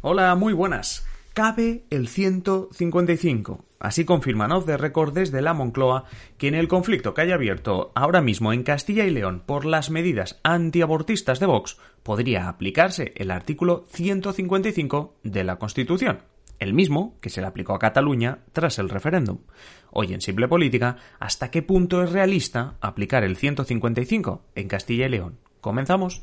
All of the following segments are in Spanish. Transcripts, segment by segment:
Hola, muy buenas. Cabe el 155. Así confirman Off the Record desde la Moncloa que en el conflicto que haya abierto ahora mismo en Castilla y León por las medidas antiabortistas de Vox podría aplicarse el artículo 155 de la Constitución, el mismo que se le aplicó a Cataluña tras el referéndum. Hoy en Simple Política, ¿hasta qué punto es realista aplicar el 155 en Castilla y León? Comenzamos.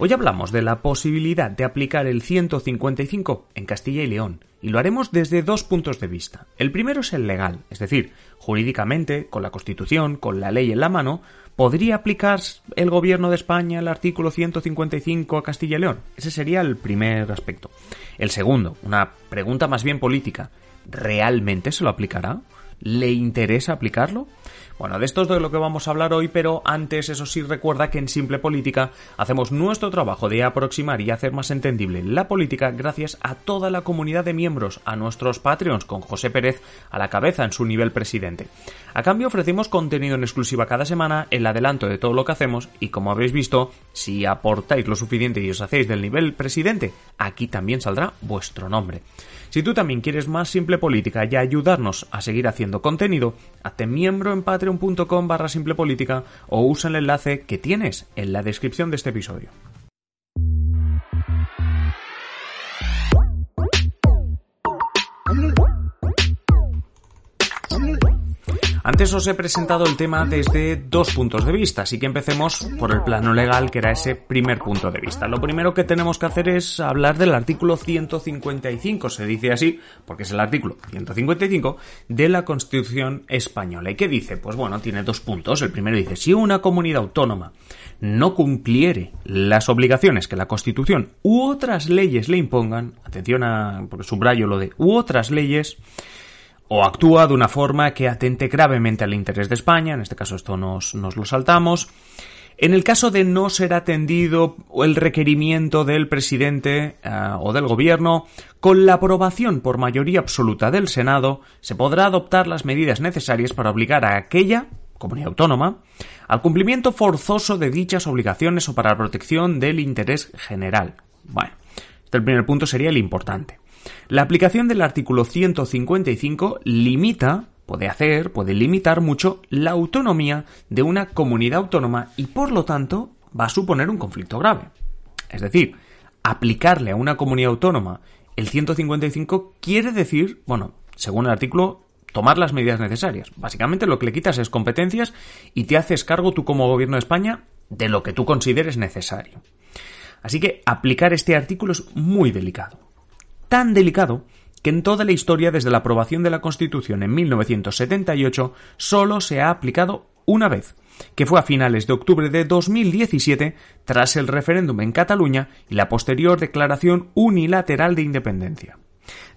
Hoy hablamos de la posibilidad de aplicar el 155 en Castilla y León, y lo haremos desde dos puntos de vista. El primero es el legal, es decir, jurídicamente, con la Constitución, con la ley en la mano, ¿podría aplicar el gobierno de España el artículo 155 a Castilla y León? Ese sería el primer aspecto. El segundo, una pregunta más bien política. ¿Realmente se lo aplicará? ¿Le interesa aplicarlo? Bueno, de esto es de lo que vamos a hablar hoy, pero antes, eso sí, recuerda que en Simple Política hacemos nuestro trabajo de aproximar y hacer más entendible la política gracias a toda la comunidad de miembros, a nuestros Patreons, con José Pérez a la cabeza en su nivel presidente. A cambio ofrecemos contenido en exclusiva cada semana, el adelanto de todo lo que hacemos y como habéis visto, si aportáis lo suficiente y os hacéis del nivel presidente, aquí también saldrá vuestro nombre. Si tú también quieres más simple política y ayudarnos a seguir haciendo contenido, hazte miembro en patreon.com barra o usa el enlace que tienes en la descripción de este episodio. Antes os he presentado el tema desde dos puntos de vista, así que empecemos por el plano legal, que era ese primer punto de vista. Lo primero que tenemos que hacer es hablar del artículo 155, se dice así, porque es el artículo 155 de la Constitución española. ¿Y qué dice? Pues bueno, tiene dos puntos. El primero dice, si una comunidad autónoma no cumpliere las obligaciones que la Constitución u otras leyes le impongan, atención a, subrayo lo de u otras leyes, o actúa de una forma que atente gravemente al interés de España, en este caso esto nos, nos lo saltamos, en el caso de no ser atendido el requerimiento del presidente eh, o del gobierno, con la aprobación por mayoría absoluta del Senado, se podrá adoptar las medidas necesarias para obligar a aquella comunidad autónoma al cumplimiento forzoso de dichas obligaciones o para la protección del interés general. Bueno, este primer punto sería el importante. La aplicación del artículo 155 limita, puede hacer, puede limitar mucho la autonomía de una comunidad autónoma y por lo tanto va a suponer un conflicto grave. Es decir, aplicarle a una comunidad autónoma el 155 quiere decir, bueno, según el artículo, tomar las medidas necesarias. Básicamente lo que le quitas es competencias y te haces cargo tú como gobierno de España de lo que tú consideres necesario. Así que aplicar este artículo es muy delicado tan delicado que en toda la historia desde la aprobación de la Constitución en 1978 solo se ha aplicado una vez, que fue a finales de octubre de 2017 tras el referéndum en Cataluña y la posterior declaración unilateral de independencia.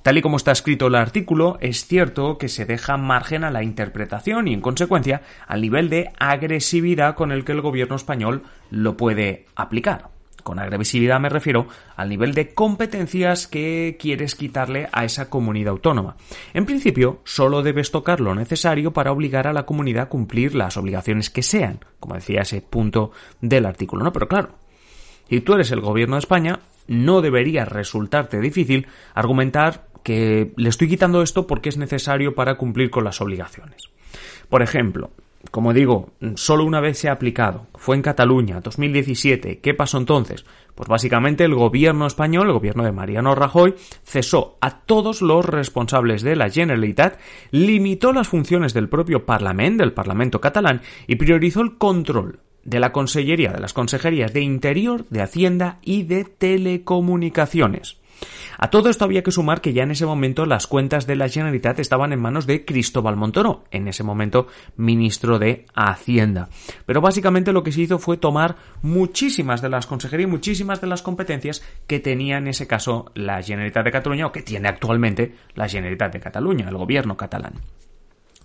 Tal y como está escrito el artículo, es cierto que se deja margen a la interpretación y, en consecuencia, al nivel de agresividad con el que el gobierno español lo puede aplicar. Con agresividad me refiero al nivel de competencias que quieres quitarle a esa comunidad autónoma. En principio, solo debes tocar lo necesario para obligar a la comunidad a cumplir las obligaciones que sean, como decía ese punto del artículo. No, pero claro, si tú eres el gobierno de España, no debería resultarte difícil argumentar que le estoy quitando esto porque es necesario para cumplir con las obligaciones. Por ejemplo, como digo, solo una vez se ha aplicado. Fue en Cataluña, 2017. ¿Qué pasó entonces? Pues básicamente el gobierno español, el gobierno de Mariano Rajoy, cesó a todos los responsables de la Generalitat, limitó las funciones del propio Parlamento, del Parlamento catalán, y priorizó el control de la Consellería, de las Consejerías de Interior, de Hacienda y de Telecomunicaciones. A todo esto había que sumar que ya en ese momento las cuentas de la Generalitat estaban en manos de Cristóbal Montoro, en ese momento ministro de Hacienda. Pero básicamente lo que se hizo fue tomar muchísimas de las consejerías muchísimas de las competencias que tenía en ese caso la Generalitat de Cataluña o que tiene actualmente la Generalitat de Cataluña, el gobierno catalán.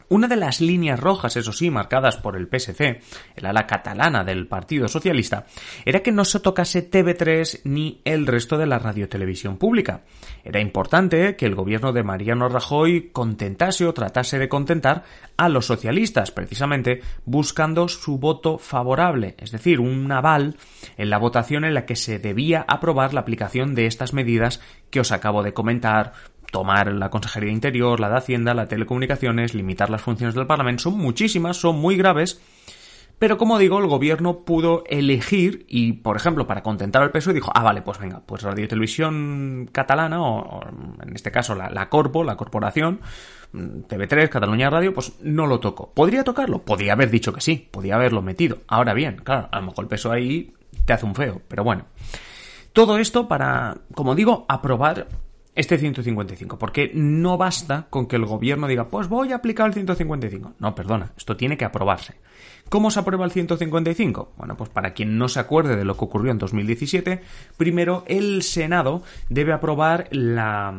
Una de las líneas rojas, eso sí, marcadas por el PSC, el ala catalana del Partido Socialista, era que no se tocase TV3 ni el resto de la radiotelevisión pública. Era importante que el gobierno de Mariano Rajoy contentase o tratase de contentar a los socialistas, precisamente buscando su voto favorable, es decir, un aval en la votación en la que se debía aprobar la aplicación de estas medidas que os acabo de comentar tomar la Consejería de Interior, la de Hacienda, la de Telecomunicaciones, limitar las funciones del Parlamento, son muchísimas, son muy graves, pero como digo, el gobierno pudo elegir y, por ejemplo, para contentar al PSOE dijo, ah, vale, pues venga, pues Radio Televisión Catalana, o, en este caso la, Corpo, la corporación, mm, TV3, Cataluña Radio, pues no lo tocó. ¿Podría tocarlo? Podría haber dicho que sí, podía haberlo metido. Ahora bien, claro, a lo mejor el PSOE ahí te hace un feo, pero bueno. Todo esto para, como digo, aprobar este 155, porque no basta con que el gobierno diga, pues voy a aplicar el 155. No, perdona, esto tiene que aprobarse. ¿Cómo se aprueba el 155? Bueno, pues para quien no se acuerde de lo que ocurrió en 2017, primero el Senado debe aprobar la,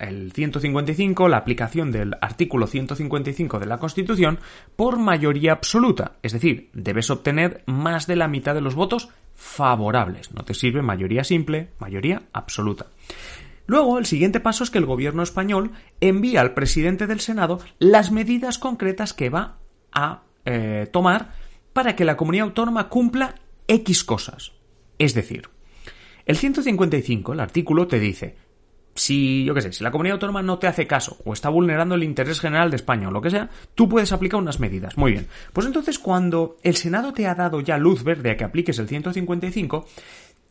el 155, la aplicación del artículo 155 de la Constitución, por mayoría absoluta. Es decir, debes obtener más de la mitad de los votos favorables. No te sirve mayoría simple, mayoría absoluta. Luego, el siguiente paso es que el gobierno español envía al presidente del Senado las medidas concretas que va a eh, tomar para que la comunidad autónoma cumpla X cosas. Es decir, el 155, el artículo, te dice, si, yo qué sé, si la comunidad autónoma no te hace caso o está vulnerando el interés general de España o lo que sea, tú puedes aplicar unas medidas. Muy bien. Pues entonces, cuando el Senado te ha dado ya luz verde a que apliques el 155,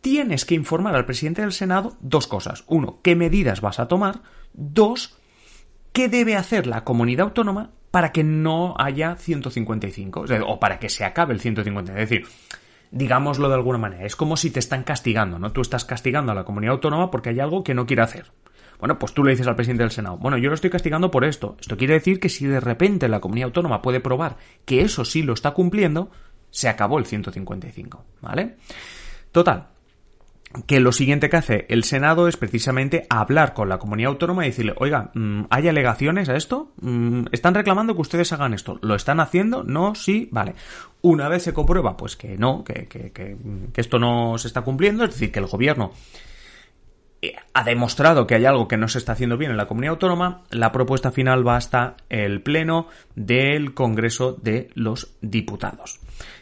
tienes que informar al presidente del Senado dos cosas. Uno, qué medidas vas a tomar. Dos, qué debe hacer la comunidad autónoma para que no haya 155, o, para que se acabe el 155. Es decir, digámoslo de alguna manera, es como si te están castigando, ¿no? Tú estás castigando a la comunidad autónoma porque hay algo que no quiere hacer. Bueno, pues tú le dices al presidente del Senado, bueno, yo lo estoy castigando por esto. Esto quiere decir que si de repente la comunidad autónoma puede probar que eso sí lo está cumpliendo, se acabó el 155, ¿vale? Total, que lo siguiente que hace el Senado es precisamente hablar con la comunidad autónoma y decirle, oiga, mm, ¿hay alegaciones a esto? Mm, ¿Están reclamando que ustedes hagan esto? ¿Lo están haciendo? ¿No? ¿Sí? Vale. Una vez se comprueba, pues que no, que, que, que, que esto no se está cumpliendo, es decir, que el gobierno ha demostrado que hay algo que no se está haciendo bien en la comunidad autónoma, la propuesta final va hasta el Pleno del Congreso de los Diputados.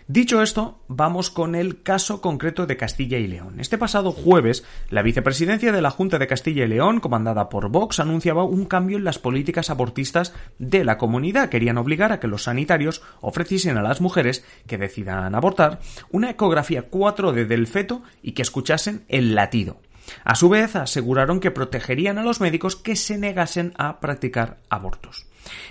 Dicho esto, vamos con el caso concreto de Castilla y León. Este pasado jueves, la vicepresidencia de la Junta de Castilla y León, comandada por Vox, anunciaba un cambio en las políticas abortistas de la comunidad. Querían obligar a que los sanitarios ofreciesen a las mujeres que decidan abortar una ecografía 4D del feto y que escuchasen el latido. A su vez, aseguraron que protegerían a los médicos que se negasen a practicar abortos.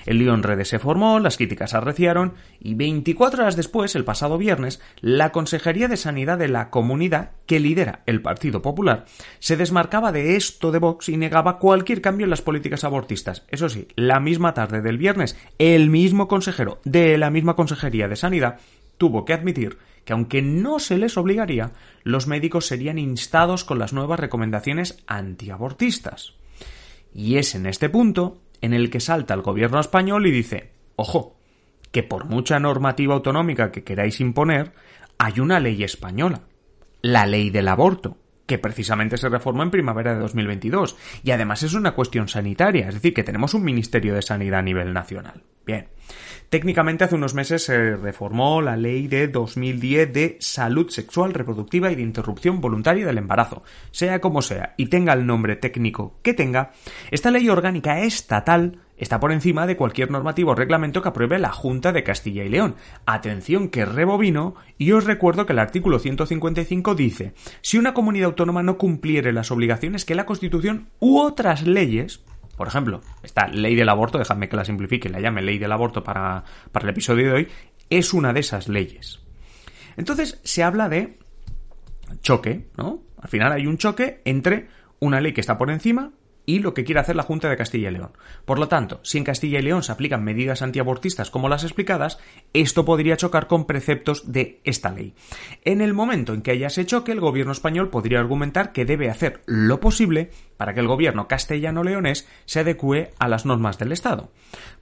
El lío en redes se formó, las críticas arreciaron y 24 horas después, el pasado viernes, la Consejería de Sanidad de la comunidad, que lidera el Partido Popular, se desmarcaba de esto de Vox y negaba cualquier cambio en las políticas abortistas. Eso sí, la misma tarde del viernes, el mismo consejero de la misma Consejería de Sanidad tuvo que admitir que aunque no se les obligaría, los médicos serían instados con las nuevas recomendaciones antiabortistas. Y es en este punto en el que salta el gobierno español y dice, ojo, que por mucha normativa autonómica que queráis imponer, hay una ley española, la ley del aborto, que precisamente se reformó en primavera de 2022, y además es una cuestión sanitaria, es decir, que tenemos un Ministerio de Sanidad a nivel nacional. Bien. Técnicamente hace unos meses se reformó la ley de 2010 de salud sexual, reproductiva y de interrupción voluntaria del embarazo. Sea como sea y tenga el nombre técnico que tenga, esta ley orgánica estatal está por encima de cualquier normativo o reglamento que apruebe la Junta de Castilla y León. Atención que rebobino y os recuerdo que el artículo 155 dice si una comunidad autónoma no cumpliere las obligaciones que la Constitución u otras leyes por ejemplo, esta ley del aborto, déjame que la simplifique, la llame ley del aborto para, para el episodio de hoy, es una de esas leyes. Entonces se habla de choque, ¿no? Al final hay un choque entre una ley que está por encima y lo que quiere hacer la Junta de Castilla y León. Por lo tanto, si en Castilla y León se aplican medidas antiabortistas como las explicadas, esto podría chocar con preceptos de esta ley. En el momento en que haya ese choque, el gobierno español podría argumentar que debe hacer lo posible para que el gobierno castellano-leonés se adecue a las normas del Estado.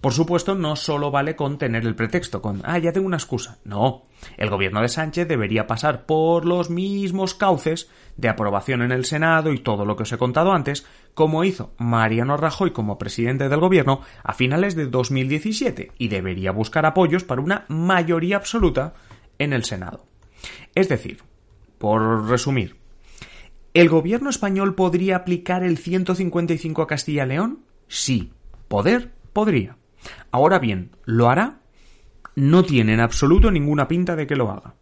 Por supuesto, no solo vale con tener el pretexto, con, ah, ya tengo una excusa. No, el gobierno de Sánchez debería pasar por los mismos cauces de aprobación en el Senado y todo lo que os he contado antes, como hizo Mariano Rajoy como presidente del gobierno a finales de 2017 y debería buscar apoyos para una mayoría absoluta en el Senado. Es decir, por resumir, ¿el gobierno español podría aplicar el 155 a Castilla-León? Sí, poder podría. Ahora bien, ¿lo hará? No tiene en absoluto ninguna pinta de que lo haga.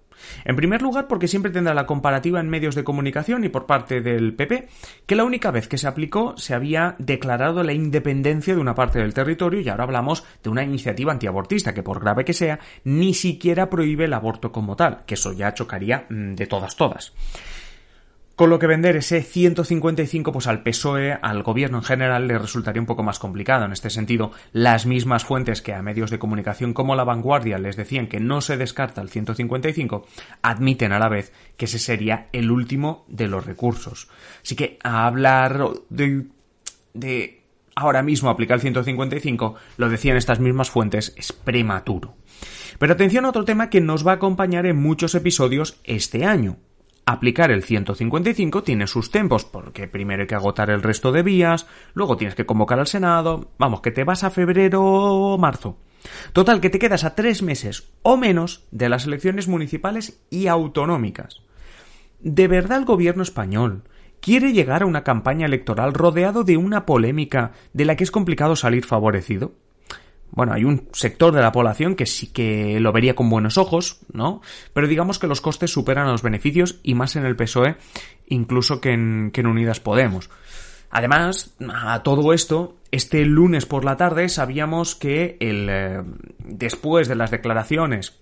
En primer lugar, porque siempre tendrá la comparativa en medios de comunicación y por parte del PP, que la única vez que se aplicó se había declarado la independencia de una parte del territorio y ahora hablamos de una iniciativa antiabortista que, por grave que sea, ni siquiera prohíbe el aborto como tal, que eso ya chocaría mm, de todas todas. Con lo que vender ese 155 pues al PSOE, al gobierno en general, le resultaría un poco más complicado. En este sentido, las mismas fuentes que a medios de comunicación como La Vanguardia les decían que no se descarta el 155, admiten a la vez que ese sería el último de los recursos. Así que a hablar de, de ahora mismo aplicar el 155, lo decían estas mismas fuentes, es prematuro. Pero atención a otro tema que nos va a acompañar en muchos episodios este año, aplicar el 155 tiene sus tiempos, porque primero hay que agotar el resto de vías, luego tienes que convocar al Senado, vamos, que te vas a febrero o marzo. Total, que te quedas a tres meses o menos de las elecciones municipales y autonómicas. ¿De verdad el gobierno español quiere llegar a una campaña electoral rodeado de una polémica de la que es complicado salir favorecido? Bueno, hay un sector de la población que sí que lo vería con buenos ojos, ¿no? Pero digamos que los costes superan a los beneficios y más en el PSOE incluso que en, que en Unidas Podemos. Además, a todo esto, este lunes por la tarde sabíamos que el, eh, después de las declaraciones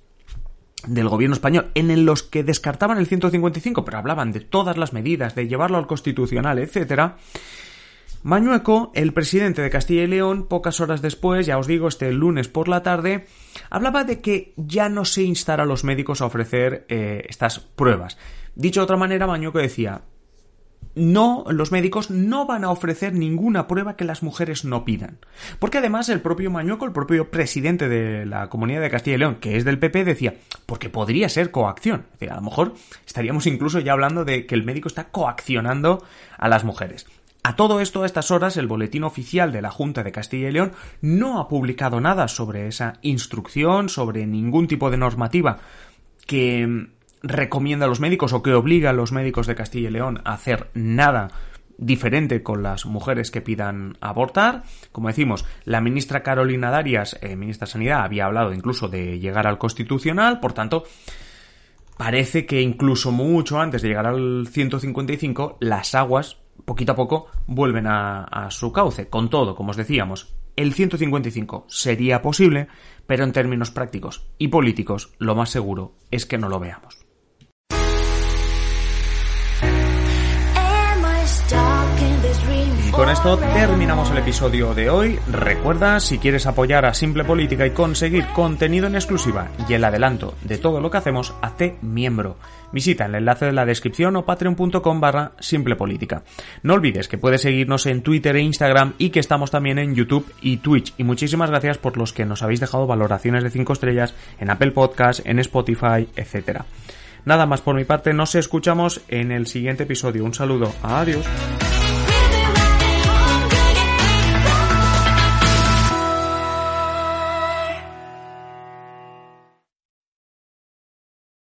del gobierno español en los que descartaban el 155, pero hablaban de todas las medidas, de llevarlo al constitucional, etcétera, Mañueco, el presidente de Castilla y León, pocas horas después, ya os digo, este lunes por la tarde, hablaba de que ya no se instará a los médicos a ofrecer eh, estas pruebas. Dicho de otra manera, Mañueco decía, no, los médicos no van a ofrecer ninguna prueba que las mujeres no pidan. Porque además el propio Mañueco, el propio presidente de la Comunidad de Castilla y León, que es del PP, decía, porque podría ser coacción. a lo mejor estaríamos incluso ya hablando de que el médico está coaccionando a las mujeres. A todo esto, a estas horas, el boletín oficial de la Junta de Castilla y León no ha publicado nada sobre esa instrucción, sobre ningún tipo de normativa que recomienda a los médicos o que obliga a los médicos de Castilla y León a hacer nada diferente con las mujeres que pidan abortar. Como decimos, la ministra Carolina Darias, eh, ministra de Sanidad, había hablado incluso de llegar al Constitucional, por tanto, parece que incluso mucho antes de llegar al 155, las aguas poquito a poco vuelven a, su cauce. Con todo, como os decíamos, el 155 sería posible, pero en términos prácticos y políticos lo más seguro es que no lo veamos. Con esto terminamos el episodio de hoy. Recuerda, si quieres apoyar a Simple Política y conseguir contenido en exclusiva y el adelanto de todo lo que hacemos, hazte miembro. Visita el enlace de la descripción o patreon.com barra Simple Política. No olvides que puedes seguirnos en Twitter e Instagram y que estamos también en YouTube y Twitch. Y muchísimas gracias por los que nos habéis dejado valoraciones de 5 estrellas en Apple Podcast, en Spotify, etc. Nada más por mi parte, nos escuchamos en el siguiente episodio. Un saludo, adiós.